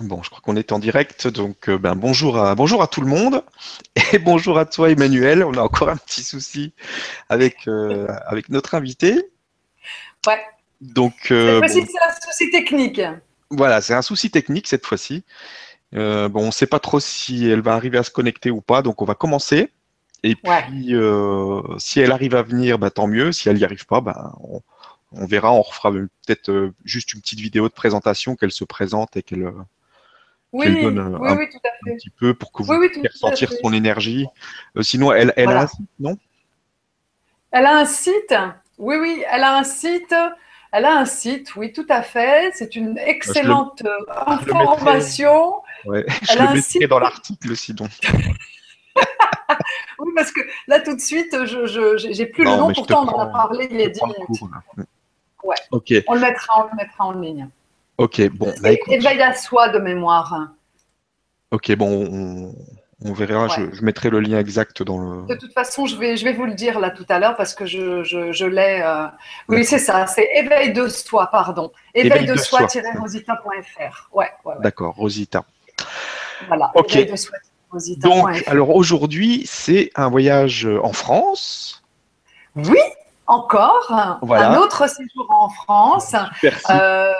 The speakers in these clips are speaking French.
Bon, je crois qu'on est en direct, donc euh, ben, bonjour, à, bonjour à tout le monde et bonjour à toi Emmanuel. On a encore un petit souci avec, euh, avec notre invité. Ouais. Donc, euh, cette fois-ci, c'est un souci technique. Voilà, c'est un souci technique cette fois-ci. bon, on ne sait pas trop si elle va arriver à se connecter ou pas, donc on va commencer. Et puis, si elle arrive à venir, ben, tant mieux. Si elle n'y arrive pas, ben, on, verra. On refera peut-être juste une petite vidéo de présentation qu'elle se présente et qu'elle oui, donne un, oui, tout à fait. petit peu pour que vous puissiez ressentir son énergie. Euh, sinon, elle, elle a un site, non? Elle a un site Oui, oui, elle a un site. Elle a un site, oui, tout à fait. C'est une excellente information. Je le mettrai, je le mettrai dans l'article, sinon. oui, parce que là, tout de suite, je n'ai plus le nom. Pourtant, on en a parlé il y a 10 minutes. ouais. Ok. On le mettra, on le mettra en ligne. Ok, bon. Éveil à soi de mémoire. Ok, bon, on, verra. Je, mettrai le lien exact dans le. De toute façon, je vais, je vais vous le dire là tout à l'heure parce que je, je, l'ai. Euh, oui, c'est ça. C'est éveil de soi, pardon. Éveil, de, soi-rosita.fr. Ouais, ouais, D'accord, Rosita. Voilà. Ok. Donc, alors aujourd'hui, c'est un voyage en France. Oui, encore. Un autre séjour en France. Euh,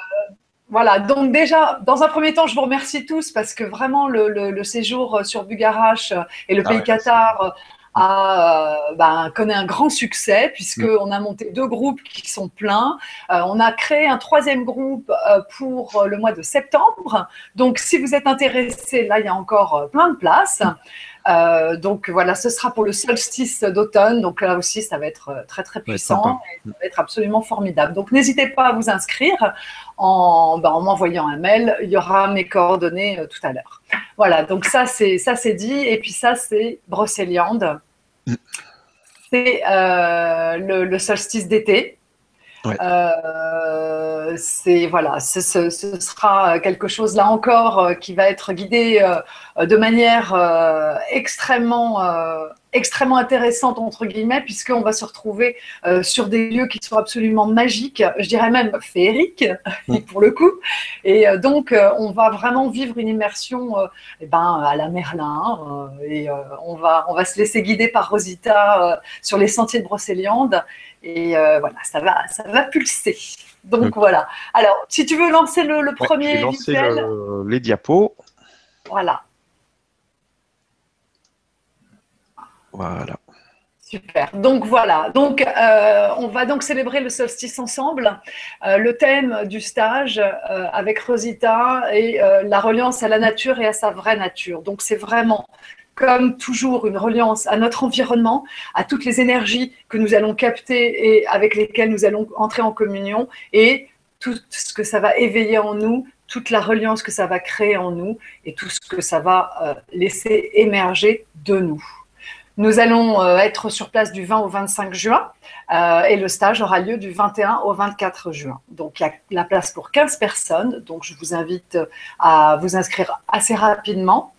voilà, donc déjà, dans un premier temps, je vous remercie tous parce que vraiment le, séjour sur Bugarache et le ah pays Qatar a, euh, ben, connaît un grand succès puisqu'on mm. a monté deux groupes qui sont pleins. Euh, on a créé un troisième groupe euh, pour le mois de septembre. Donc, si vous êtes intéressé, là, il y a encore plein de places. Euh, donc voilà, ce sera pour le solstice d'automne. Donc là aussi, ça va être euh, très très puissant et ça va être absolument formidable. Donc n'hésitez pas à vous inscrire en, ben, en m'envoyant un mail. Il y aura mes coordonnées euh, tout à l'heure. Voilà, donc ça c'est ça c'est dit. Et puis ça c'est Brocéliande. Mm. C'est le, solstice d'été. Euh, c'est voilà, ce, sera quelque chose là encore euh, qui va être guidé euh, de manière extrêmement extrêmement intéressante entre guillemets puisqu'on va se retrouver sur des lieux qui sont absolument magiques, je dirais même féeriques mm. pour le coup. Et donc on va vraiment vivre une immersion eh ben, à la Merlin et on va on va se laisser guider par Rosita sur les sentiers de Brocéliande et voilà, ça va ça va pulser. Donc voilà. Alors, si tu veux lancer le, premier ouais, lancer les diapos. Voilà. Voilà. Super. Donc voilà. Donc euh, on va donc célébrer le solstice ensemble. Euh, le thème du stage euh, avec Rosita est la reliance à la nature et à sa vraie nature. Donc c'est vraiment comme toujours une reliance à notre environnement, à toutes les énergies que nous allons capter et avec lesquelles nous allons entrer en communion et tout ce que ça va éveiller en nous, toute la reliance que ça va créer en nous et tout ce que ça va laisser émerger de nous. Nous allons euh, être sur place du 20 au 25 juin euh, et le stage aura lieu du 21 au 24 juin. Donc il y a la place pour 15 personnes, donc je vous invite à vous inscrire assez rapidement.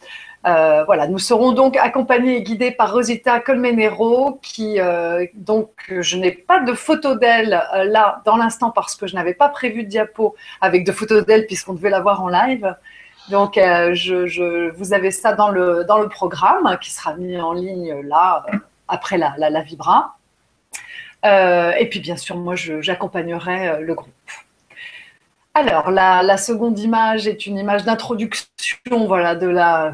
Euh, voilà, nous serons donc accompagnés et guidés par Rosita Colmenero, qui euh, donc je n'ai pas de photo d'elle euh, là dans l'instant parce que je n'avais pas prévu de diapo avec de photos d'elle puisqu'on devait la voir en live. Donc je, vous avez ça dans le dans le programme qui sera mis en ligne là après la, la, Vibra. et puis bien sûr, moi j'accompagnerai le groupe. Alors, la, la, seconde image est une image d'introduction voilà, de la,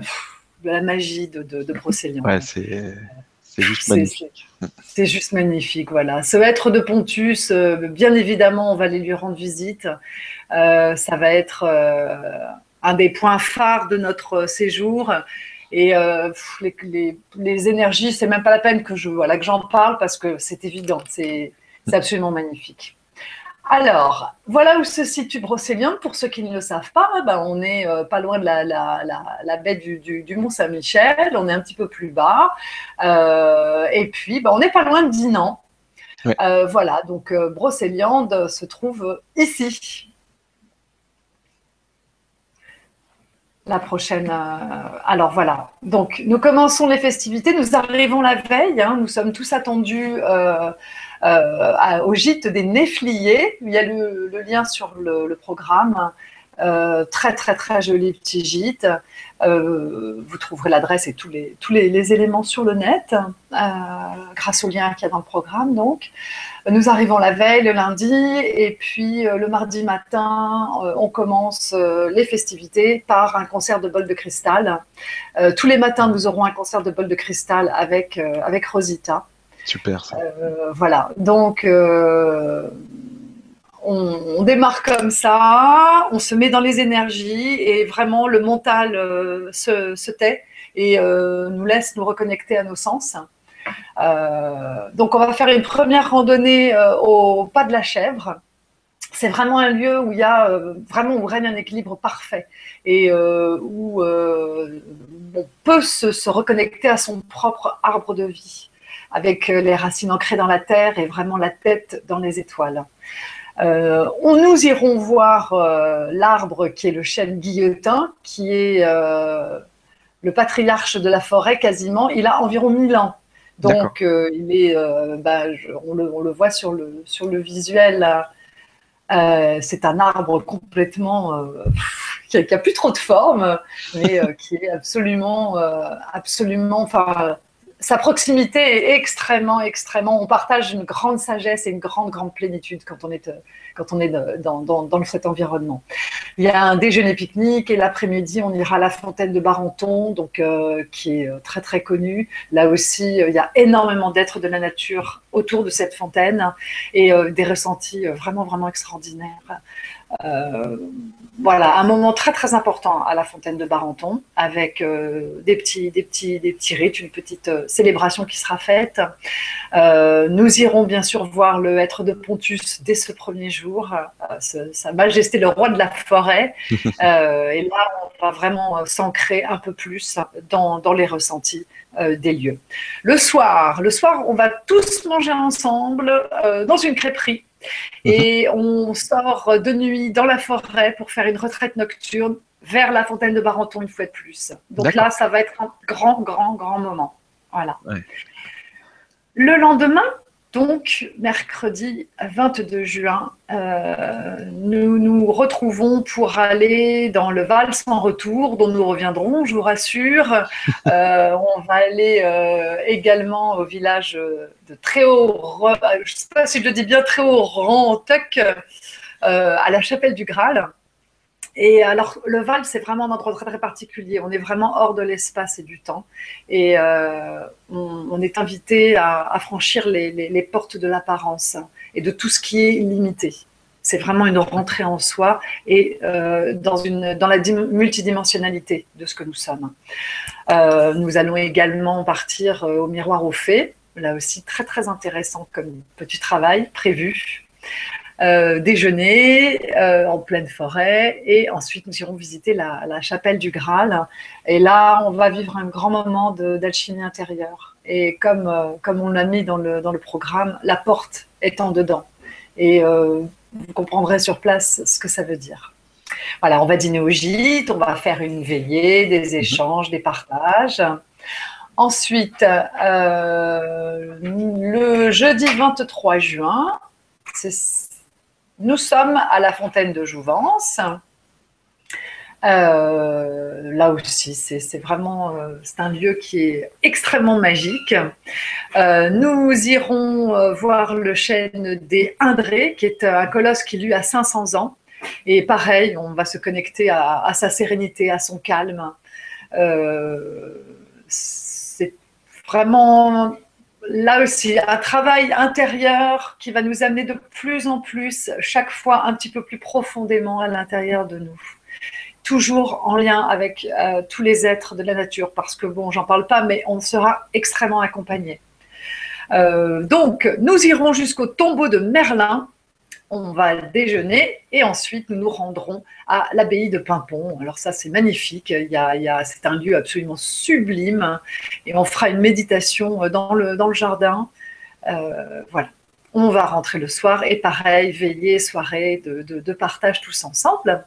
de la magie de, de, Ouais, c'est. juste magnifique. C'est juste magnifique, voilà. Ce être de Pontus, euh, bien évidemment, on va aller lui rendre visite. Euh, ça va être euh, un des points phares de notre séjour. Et les, les, les, énergies, c'est même pas la peine que je voilà que j'en parle parce que c'est évident, c'est absolument magnifique. Alors, voilà où se situe Brocéliande. Pour ceux qui ne le savent pas, ben, on est euh, pas loin de la, baie du, Mont Saint-Michel, on est un petit peu plus bas. Euh, et puis, ben, on n'est pas loin de Dinan. Euh, voilà, donc Brocéliande se trouve ici. La prochaine. alors voilà. Donc nous commençons les festivités. Nous arrivons la veille. Hein. nous sommes tous attendus euh, au gîte des Néfliers. Il y a le, lien sur le, programme. Très très très joli petit gîte. vous trouverez l'adresse et tous les, tous les, éléments sur le net, grâce au lien qu'il y a dans le programme. Donc, nous arrivons la veille, le lundi, et puis le mardi matin, on commence les festivités par un concert de bol de cristal. tous les matins, nous aurons un concert de bol de cristal avec, avec Rosita. Super. Euh, voilà. Donc, euh, on, démarre comme ça, on se met dans les énergies et vraiment le mental euh, se, tait et nous laisse nous reconnecter à nos sens. donc, on va faire une première randonnée au pas de la chèvre. C'est vraiment un lieu où il y a vraiment règne un équilibre parfait et où on peut se reconnecter à son propre arbre de vie avec euh, les racines ancrées dans la terre et vraiment la tête dans les étoiles. Euh, on nous irons voir euh, l'arbre qui est le chêne guillotin, qui est le patriarche de la forêt quasiment. Il a environ 1000 ans. Donc, il est, bah, on, le, voit sur le, sur le visuel. c'est un arbre complètement qui n'a plus trop de forme, mais qui est absolument, absolument, enfin, sa proximité est extrêmement, extrêmement. On partage une grande sagesse et une grande, grande plénitude quand on est, quand on est dans, cet environnement. Il y a un déjeuner pique-nique et l'après-midi, on ira à la fontaine de Barenton, donc, euh, qui est euh, très, très connue. Là aussi, euh, il y a énormément d'êtres de la nature autour de cette fontaine et des ressentis vraiment, vraiment extraordinaires. Voilà, un moment très très important à la fontaine de Barenton, avec des, petits, des, rites, une petite célébration qui sera faite. nous irons bien sûr voir le être de Pontus dès ce premier jour, Sa Majesté le roi de la forêt. et là, on va vraiment s'ancrer un peu plus dans, dans les ressentis des lieux. Le soir, le soir, on va tous manger ensemble dans une crêperie et on sort de nuit dans la forêt pour faire une retraite nocturne vers la fontaine de Barenton une fois de plus. Donc là, ça va être un grand, grand, grand moment. Voilà. Le lendemain, donc, mercredi 22 juin, euh, nous nous retrouvons pour aller dans le Val sans retour, dont nous reviendrons, je vous rassure. Euh, on va aller euh, également au village de Tréhaut, je ne sais pas si je le dis bien, Tréhaut-Rantuc, à la chapelle du Graal. Et alors, le Val, c'est vraiment un endroit très, particulier. On est vraiment hors de l'espace et du temps. Et euh, on, est invité à, franchir les, portes de l'apparence et de tout ce qui est limité. C'est vraiment une rentrée en soi et euh, dans la multidimensionnalité de ce que nous sommes. Euh, nous allons également partir au miroir aux fées. Là aussi, très, très intéressant comme petit travail prévu. Euh, déjeuner euh, en pleine forêt et ensuite nous irons visiter la, chapelle du Graal. Et là, on va vivre un grand moment d'alchimie intérieure. Et comme, euh, comme on l'a mis dans le, dans le programme, la porte étant dedans. Et vous comprendrez sur place ce que ça veut dire. Voilà, on va dîner au gîte, on va faire une veillée, des mhm. échanges, des partages. Ensuite, le jeudi 23 juin, c'est nous sommes à la fontaine de Jouvence. Euh, là aussi, c'est vraiment euh, un lieu qui est extrêmement magique. Euh, nous irons voir le chêne des Indrés, qui est un colosse qui lui a 500 ans. Et pareil, on va se connecter à sa sérénité, à son calme. c'est vraiment là aussi, un travail intérieur qui va nous amener de plus en plus, chaque fois un petit peu plus profondément à l'intérieur de nous. Toujours en lien avec euh, tous les êtres de la nature, parce que bon, j'en parle pas, mais on sera extrêmement accompagné. Euh, donc, nous irons jusqu'au tombeau de Merlin, on va déjeuner et ensuite nous nous rendrons à l'abbaye de Pimpon. Alors ça c'est magnifique, c'est un lieu absolument sublime et on fera une méditation dans le, jardin. Euh, voilà, on va rentrer le soir et pareil, veiller, soirée de, partage tous ensemble.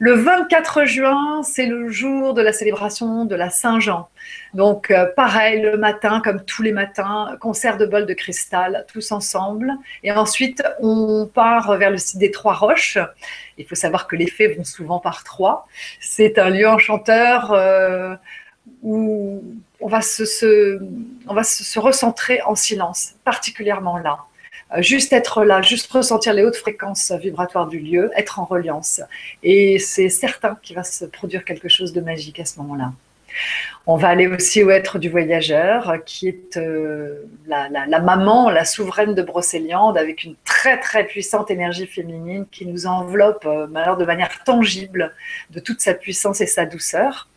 Le 24 juin, c'est le jour de la célébration de la Saint-Jean. Donc, euh, pareil, le matin, comme tous les matins, concert de bol de cristal, tous ensemble. Et ensuite, on part vers le site des Trois Roches. Il faut savoir que les fées vont souvent par trois. C'est un lieu enchanteur euh, où on va se, on va se recentrer en silence, particulièrement là. Euh, juste être là, juste ressentir les hautes fréquences vibratoires du lieu, être en reliance. Et c'est certain qu'il va se produire quelque chose de magique à ce moment-là. On va aller aussi au être du voyageur, qui est euh, la, maman, la souveraine de Brocéliande, avec une très très puissante énergie féminine qui nous enveloppe euh, de manière tangible de toute sa puissance et sa douceur.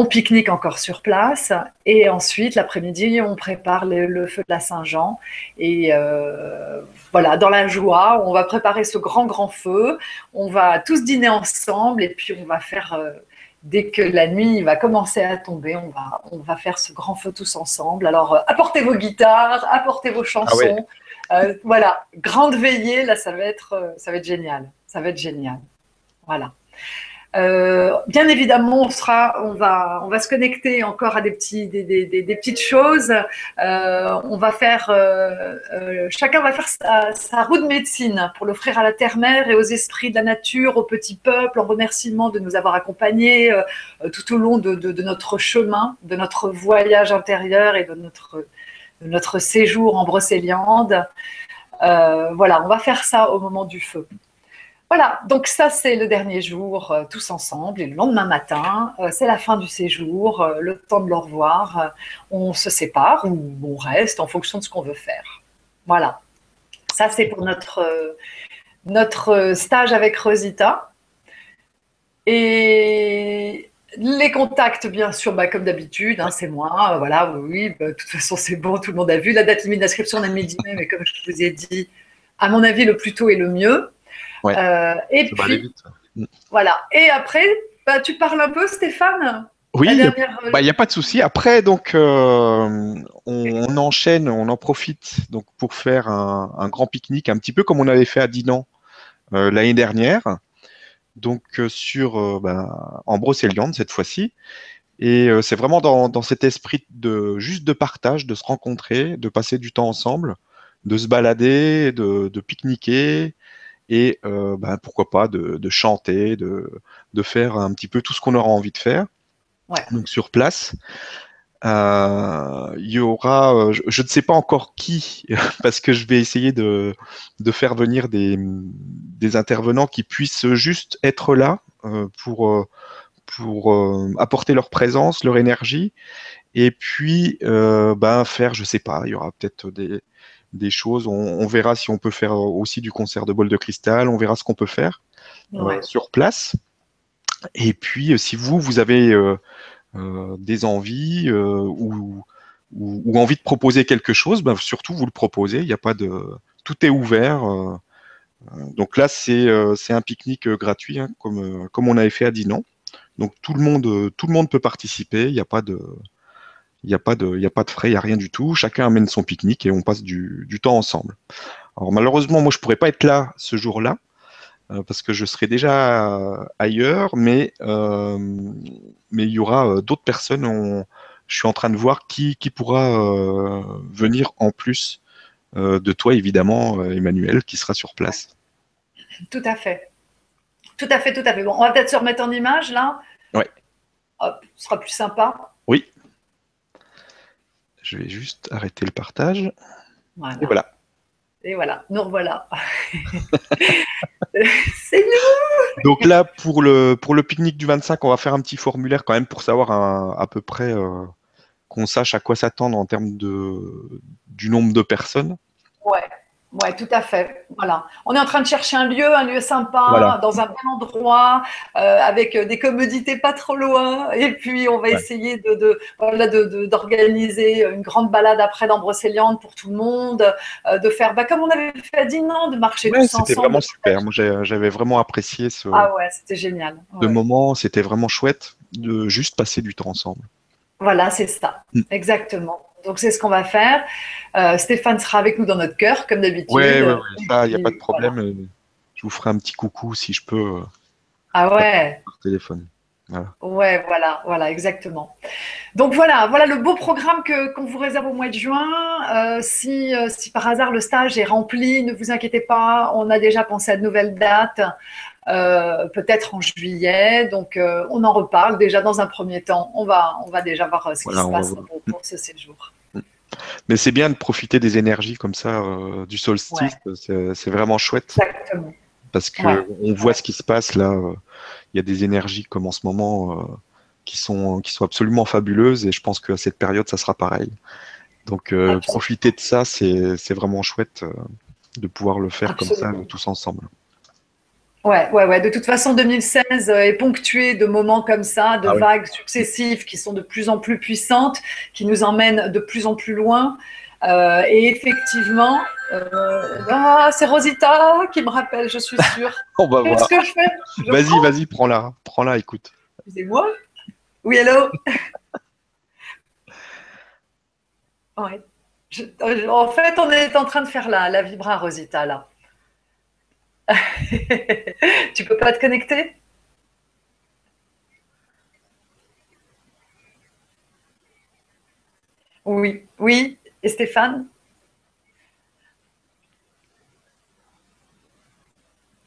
On pique-nique encore sur place et ensuite l'après-midi on prépare le, feu de la Saint-Jean et euh, voilà dans la joie on va préparer ce grand grand feu. On va tous dîner ensemble et puis on va faire euh, dès que la nuit va commencer à tomber, on va, on va faire ce grand feu tous ensemble. Alors, euh, apportez vos guitares, apportez vos chansons. Ah voilà, grande veillée, là, ça va, être, ça va être génial. Ça va être génial. Voilà. Euh, bien évidemment, on sera, on va, on va se connecter encore à des petits, des, des, des, petites choses. Euh, on va faire, euh, chacun va faire sa, roue de médecine pour l'offrir à la terre-mère et aux esprits de la nature, au petit peuple, en remerciement de nous avoir accompagnés tout au long de, notre chemin, de notre voyage intérieur et de notre, notre séjour en Brocéliande. voilà, on va faire ça au moment du feu. Voilà, donc ça c'est le dernier jour, euh, tous ensemble. Et le lendemain matin, euh, c'est la fin du séjour, euh, le temps de le revoir. on se sépare ou on reste en fonction de ce qu'on veut faire. Voilà, ça c'est pour notre, notre stage avec Rosita. Et les contacts, bien sûr, bah, comme d'habitude, hein, c'est moi. voilà, oui, bah, de toute façon c'est bon, tout le monde a vu. La date limite d'inscription, on a mis mais comme je vous ai dit, à mon avis, le plus tôt est le mieux. Euh, et puis, voilà. Et après, bah, tu parles un peu, Stéphane oui, il n'y euh, bah, a pas de souci. Après, donc, euh, on, enchaîne, on en profite donc pour faire un, grand pique-nique, un petit peu comme on avait fait à Dinan l'année dernière, donc sur bah, en Brocéliande cette fois-ci. Et c'est vraiment dans, dans, cet esprit de juste de partage, de se rencontrer, de passer du temps ensemble, de se balader, de, de pique-niquer, et euh, ben, pourquoi pas de, chanter, de, de, faire un petit peu tout ce qu'on aura envie de faire. Donc sur place. Euh, il y aura, euh, je, ne sais pas encore qui, parce que je vais essayer de, de faire venir des, des, intervenants qui puissent juste être là pour, pour apporter leur présence, leur énergie, et puis ben, faire, je sais pas, il y aura peut-être des, des choses. On, verra si on peut faire aussi du concert de bol de cristal. On verra ce qu'on peut faire euh, sur place. Et puis, euh, si vous, vous avez euh, des envies ou, ou, envie de proposer quelque chose, ben, surtout vous le proposez. Il n'y a pas de, tout est ouvert. donc là, c'est un pique-nique gratuit, hein, comme, comme on avait fait à Dinan. Donc tout le monde, tout le monde peut participer. Il n'y a pas de, il n'y a, pas de, a pas de frais, il n'y a rien du tout. Chacun amène son pique-nique et on passe du, temps ensemble. Alors malheureusement, moi, je ne pourrais pas être là ce jour-là euh, parce que je serai déjà ailleurs, mais, euh, mais il y aura euh, d'autres personnes. je suis en train de voir qui, qui pourra venir en plus de toi, évidemment, Emmanuel, qui sera sur place. Tout à fait. Tout à fait, tout à fait. Bon, on va peut-être se remettre en image là. Oui. Hop, ce sera plus sympa. Je vais juste arrêter le partage. Voilà. Et voilà. Et voilà, nous revoilà. C'est nous Donc là, pour le, pour le pique-nique du 25, on va faire un petit formulaire quand même pour savoir à peu près euh, qu'on sache à quoi s'attendre en termes de, du nombre de personnes. Ouais. Oui, tout à fait. Voilà. On est en train de chercher un lieu, un lieu sympa, dans un bon endroit, euh, avec euh, des commodités pas trop loin. Et puis, on va essayer de, d'organiser une grande balade après dans Brocéliande pour tout le monde, euh, de faire, bah, comme on avait fait à Dinan, de marcher tous ensemble. C'était vraiment super. Moi, j'avais vraiment apprécié ce, ah ouais, c'était génial. moment. C'était vraiment chouette de juste passer du temps ensemble. Voilà, c'est ça. Mm. Exactement. Donc c'est ce qu'on va faire. Euh, Stéphane sera avec nous dans notre cœur, comme d'habitude. Oui, il n'y a pas de problème. Je vous ferai un petit coucou si je peux. Euh, Ah ouais. Par téléphone. Voilà. Ouais, voilà, voilà, exactement. Donc voilà, voilà le beau programme que qu'on vous réserve au mois de juin. Euh, si, euh, si par hasard le stage est rempli, ne vous inquiétez pas, on a déjà pensé à de nouvelles dates, euh, peut-être en juillet. Donc on en reparle déjà dans un premier temps. On va, on va déjà voir ce qui se passe pour, ce séjour. Mais c'est bien de profiter des énergies comme ça du solstice. C'est vraiment chouette. Exactement. Parce qu'on on voit ce qui se passe là il y a des énergies comme en ce moment euh, qui, sont, qui sont absolument fabuleuses et je pense qu'à cette période, ça sera pareil. Donc euh, profiter de ça, c'est vraiment chouette euh, de pouvoir le faire comme ça tous ensemble. Ouais, ouais, ouais. De toute façon, 2016 est ponctué de moments comme ça, de ah vagues successives qui sont de plus en plus puissantes, qui nous emmènent de plus en plus loin. et effectivement, ah, c'est Rosita qui me rappelle, je suis sûre. On va Qu'est-ce que je fais? Vas-y, vas-y, prends-la. Prends-la, écoute. C'est moi? Oui, hello ouais. En fait, on est en train de faire la, la vibra Rosita, là. tu peux pas te connecter? Oui, oui. Et Stéphane?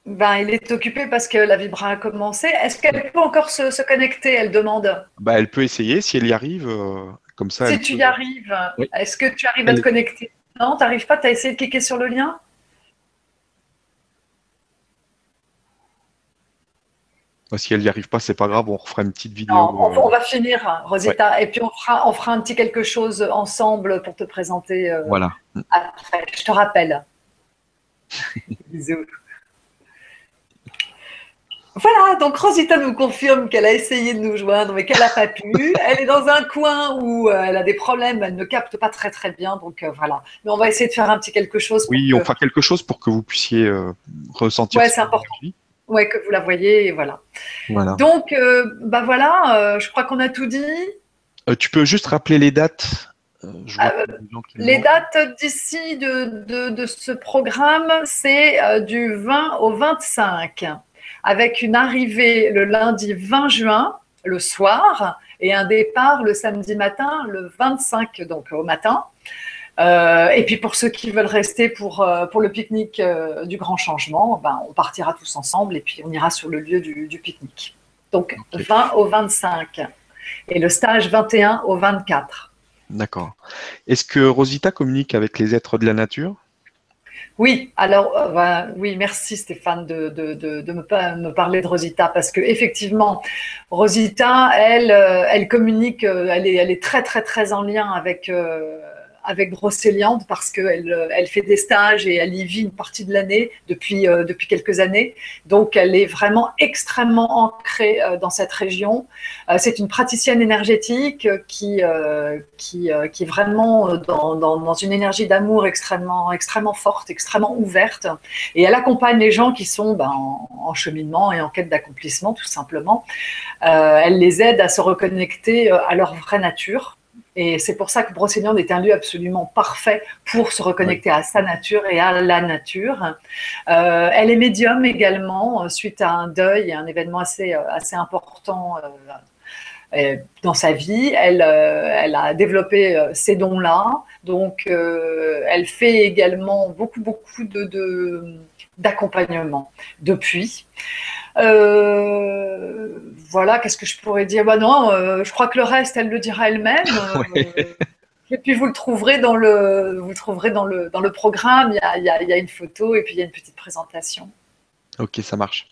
Ben, il est occupé parce que la vibra a commencé. Est-ce qu'elle peut encore se, connecter? Elle demande. Ben, elle peut essayer si elle y arrive. Euh, comme ça. Si tu y arrives, est-ce que tu arrives à te connecter? Non, tu n'arrives pas Tu as essayé de cliquer sur le lien? Si elle n'y arrive pas, c'est pas grave, on refera une petite vidéo. on, va finir, hein, Rosita, et puis on fera, on fera un petit quelque chose ensemble pour te présenter. Euh, voilà. Après, je te rappelle. Bisous. Voilà, donc Rosita nous confirme qu'elle a essayé de nous joindre, mais qu'elle n'a pas pu. Elle est dans un coin où euh, elle a des problèmes, elle ne capte pas très très bien, donc euh, voilà. Mais on va essayer de faire un petit quelque chose. Oui, on fera quelque chose pour que vous puissiez euh, ressentir. Ouais, c'est important. Ouais, que vous la voyez, et voilà. voilà. Donc, bah voilà, je crois qu'on a tout dit. tu peux juste rappeler les dates les dates d'ici de, de, de, ce programme, c'est du 20 au 25 avec une arrivée le lundi 20 juin, le soir, et un départ le samedi matin, le 25, donc au matin. Euh, et puis pour ceux qui veulent rester pour, euh, pour le pique-nique euh, du grand changement, ben, on partira tous ensemble et puis on ira sur le lieu du, pique-nique. Donc 20 au 25 et le stage 21 au 24. D'accord. Est-ce que Rosita communique avec les êtres de la nature? Oui, alors euh, ben, oui, merci Stéphane de, me, parler de Rosita parce que effectivement, Rosita, elle, euh, elle communique, euh, elle est, elle est très très très en lien avec avec Brocéliande parce qu'elle euh, elle fait des stages et elle y vit une partie de l'année depuis, euh, depuis quelques années. Donc, elle est vraiment extrêmement ancrée euh, dans cette région. c'est une praticienne énergétique qui, qui, qui est vraiment dans, dans, une énergie d'amour extrêmement, extrêmement forte, extrêmement ouverte. Et elle accompagne les gens qui sont ben, en, en, cheminement et en quête d'accomplissement, tout simplement. elle les aide à se reconnecter à leur vraie nature et c'est pour ça que Brocéliande est un lieu absolument parfait pour se reconnecter à sa nature et à la nature. Euh, elle est médium également, euh, suite à un deuil un événement assez, euh, assez important dans sa vie. Elle, elle a développé ces dons-là. Donc, elle fait également beaucoup, beaucoup de, d'accompagnement depuis. Euh, voilà, qu'est-ce que je pourrais dire? Bah non, euh, je crois que le reste, elle le dira elle-même. Euh, et puis vous le trouverez dans le, vous trouverez dans le, dans le programme. Il y, a, une photo et puis il y a une petite présentation. Ok, ça marche.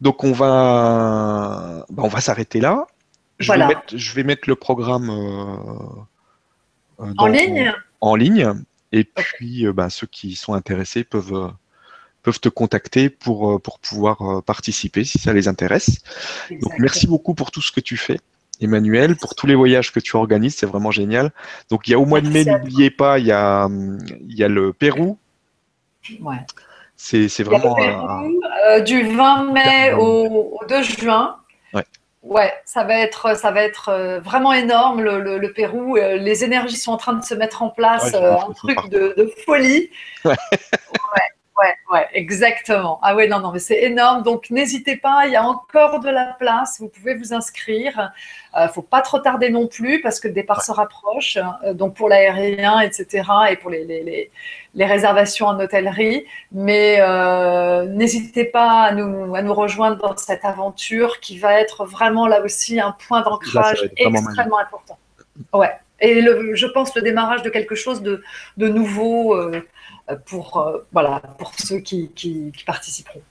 Donc on va, bah, on va s'arrêter là. Je, vais mettre, je vais mettre le programme en ligne. En ligne. Et puis, bah, ceux qui sont intéressés peuvent peuvent te contacter pour, euh, pour pouvoir euh, participer si ça les intéresse. Donc merci beaucoup pour tout ce que tu fais. Emmanuel, pour tous les voyages que tu organises, c'est vraiment génial. Donc il y a au mois de mai, n'oubliez pas, il y a, il y a le Pérou. Ouais. C'est, vraiment. Euh, du 20 mai au, 2 juin. Ouais. Ouais, ça va être, ça va être vraiment énorme le, le, Pérou. Les énergies sont en train de se mettre en place, un truc de, de, folie. Ouais. Ouais, ouais, exactement. Ah ouais, non, non, mais c'est énorme. Donc n'hésitez pas, il y a encore de la place. Vous pouvez vous inscrire. Il euh, ne faut pas trop tarder non plus parce que le départ se rapproche. Euh, donc pour l'aérien, etc. et pour les, les, les, réservations en hôtellerie. Mais euh, n'hésitez pas à nous, à nous rejoindre dans cette aventure qui va être vraiment là aussi un point d'ancrage extrêmement important. Ouais. Et le, je pense le démarrage de quelque chose de, de nouveau pour, voilà, pour ceux qui, qui, participeront.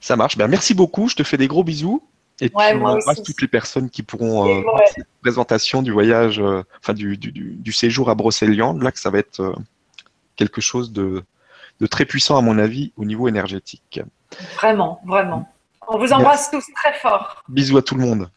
Ça marche. Ben, merci beaucoup. Je te fais des gros bisous. Et puis on embrasse toutes les personnes qui pourront euh, voir cette présentation du voyage, euh, enfin du, du, du, séjour à Brocéliande, là que ça va être euh, quelque chose de, de, très puissant à mon avis au niveau énergétique. Vraiment, vraiment. On vous embrasse tous très fort. Bisous à tout le monde.